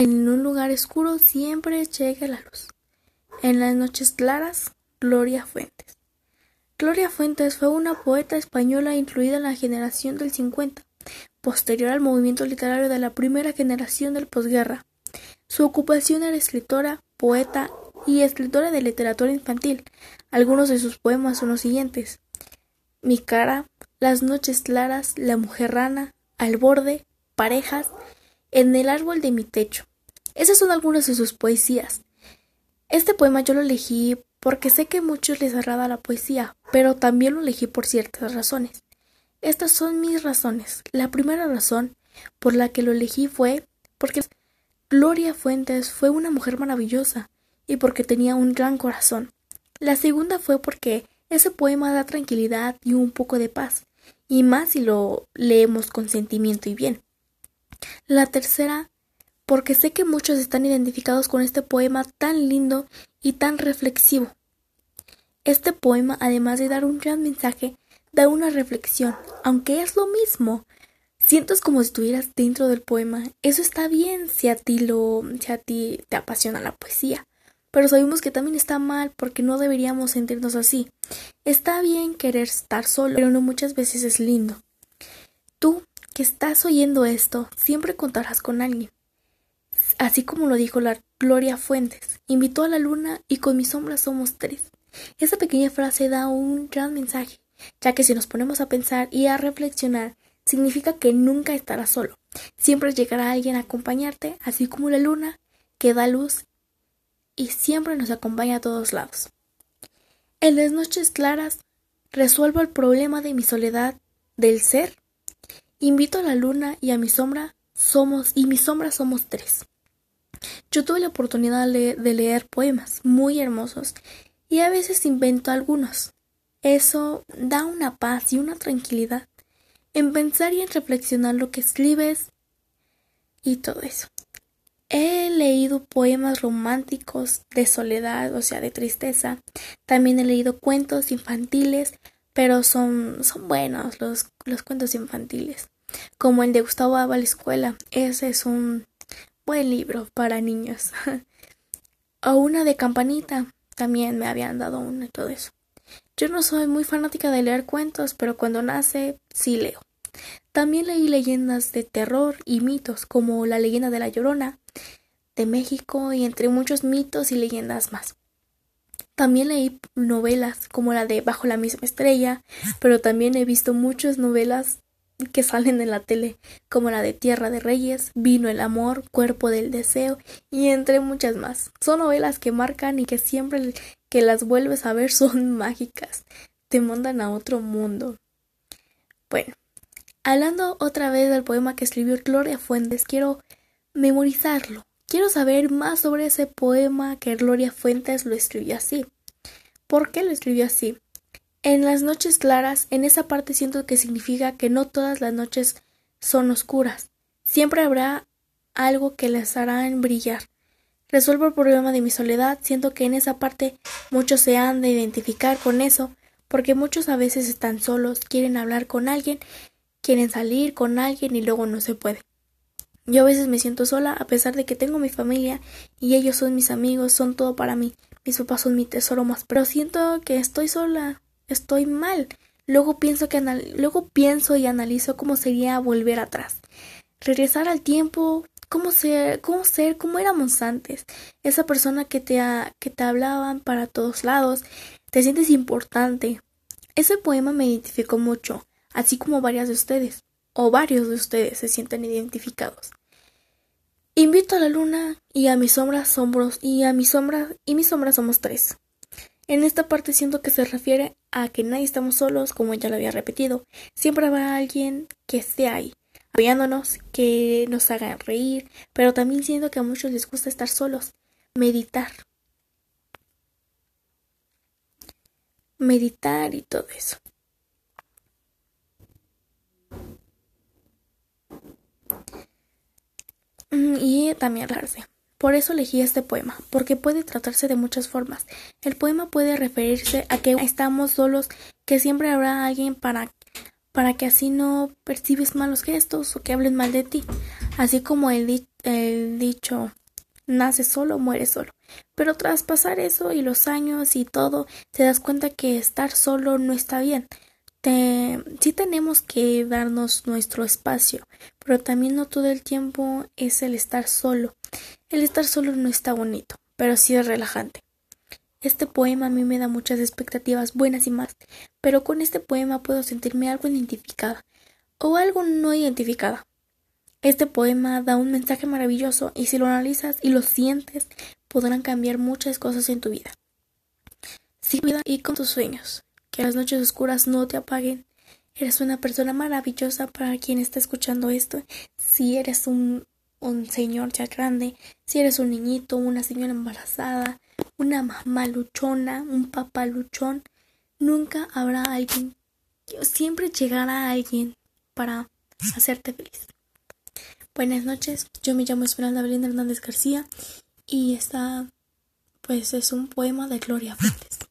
En un lugar oscuro siempre llega la luz. En las noches claras, Gloria Fuentes. Gloria Fuentes fue una poeta española incluida en la generación del 50, posterior al movimiento literario de la primera generación del posguerra. Su ocupación era escritora, poeta y escritora de literatura infantil. Algunos de sus poemas son los siguientes: Mi cara, Las noches claras, La mujer rana, Al borde, Parejas, En el árbol de mi techo. Esas son algunas de sus poesías. Este poema yo lo elegí porque sé que a muchos les agrada la poesía, pero también lo elegí por ciertas razones. Estas son mis razones. La primera razón por la que lo elegí fue porque Gloria Fuentes fue una mujer maravillosa y porque tenía un gran corazón. La segunda fue porque ese poema da tranquilidad y un poco de paz, y más si lo leemos con sentimiento y bien. La tercera porque sé que muchos están identificados con este poema tan lindo y tan reflexivo. Este poema, además de dar un gran mensaje, da una reflexión, aunque es lo mismo. Sientes como si estuvieras dentro del poema. Eso está bien si a ti lo, si a ti te apasiona la poesía. Pero sabemos que también está mal porque no deberíamos sentirnos así. Está bien querer estar solo, pero no muchas veces es lindo. Tú, que estás oyendo esto, siempre contarás con alguien así como lo dijo la Gloria Fuentes, invitó a la luna y con mi sombra somos tres. Esa pequeña frase da un gran mensaje, ya que si nos ponemos a pensar y a reflexionar, significa que nunca estarás solo. Siempre llegará alguien a acompañarte, así como la luna, que da luz y siempre nos acompaña a todos lados. En las noches claras, resuelvo el problema de mi soledad, del ser. Invito a la luna y a mi sombra somos y mi sombra somos tres. Yo tuve la oportunidad de leer poemas muy hermosos y a veces invento algunos. Eso da una paz y una tranquilidad en pensar y en reflexionar lo que escribes y todo eso. He leído poemas románticos de soledad, o sea, de tristeza. También he leído cuentos infantiles, pero son, son buenos los, los cuentos infantiles. Como el de Gustavo Aba la escuela. Ese es un libro para niños. o una de campanita, también me habían dado una y todo eso. Yo no soy muy fanática de leer cuentos, pero cuando nace sí leo. También leí leyendas de terror y mitos, como la leyenda de la Llorona de México y entre muchos mitos y leyendas más. También leí novelas como la de Bajo la misma estrella, pero también he visto muchas novelas que salen en la tele, como la de Tierra de Reyes, Vino el Amor, Cuerpo del Deseo y entre muchas más. Son novelas que marcan y que siempre que las vuelves a ver son mágicas, te mandan a otro mundo. Bueno, hablando otra vez del poema que escribió Gloria Fuentes, quiero memorizarlo. Quiero saber más sobre ese poema que Gloria Fuentes lo escribió así. ¿Por qué lo escribió así? En las noches claras, en esa parte siento que significa que no todas las noches son oscuras. Siempre habrá algo que les hará brillar. Resuelvo el problema de mi soledad, siento que en esa parte muchos se han de identificar con eso, porque muchos a veces están solos, quieren hablar con alguien, quieren salir con alguien y luego no se puede. Yo a veces me siento sola a pesar de que tengo mi familia y ellos son mis amigos, son todo para mí, mis papás son mi tesoro más, pero siento que estoy sola, estoy mal. Luego pienso, que luego pienso y analizo cómo sería volver atrás. Regresar al tiempo, cómo ser, cómo ser, cómo éramos antes. Esa persona que te, que te hablaban para todos lados. Te sientes importante. Ese poema me identificó mucho, así como varias de ustedes, o varios de ustedes se sienten identificados. Invito a la luna y a mis sombras sombros y a mis sombras y mis sombras somos tres. En esta parte siento que se refiere a que nadie estamos solos, como ya lo había repetido. Siempre habrá alguien que esté ahí, apoyándonos, que nos haga reír, pero también siento que a muchos les gusta estar solos, meditar. Meditar y todo eso. Mm, y también reírse. Por eso elegí este poema, porque puede tratarse de muchas formas. El poema puede referirse a que estamos solos, que siempre habrá alguien para para que así no percibes malos gestos o que hablen mal de ti, así como el el dicho nace solo, muere solo. Pero tras pasar eso y los años y todo, te das cuenta que estar solo no está bien. Te, sí tenemos que darnos nuestro espacio, pero también no todo el tiempo es el estar solo. El estar solo no está bonito, pero sí es relajante. Este poema a mí me da muchas expectativas buenas y malas, pero con este poema puedo sentirme algo identificada o algo no identificada. Este poema da un mensaje maravilloso y si lo analizas y lo sientes, podrán cambiar muchas cosas en tu vida. Sin y con tus sueños. Que las noches oscuras no te apaguen. Eres una persona maravillosa para quien está escuchando esto. Si eres un, un señor ya grande, si eres un niñito, una señora embarazada, una mamá luchona, un papá luchón, nunca habrá alguien, siempre llegará alguien para hacerte feliz. Buenas noches, yo me llamo Esperanza Belinda Hernández García y esta pues es un poema de Gloria Fuentes.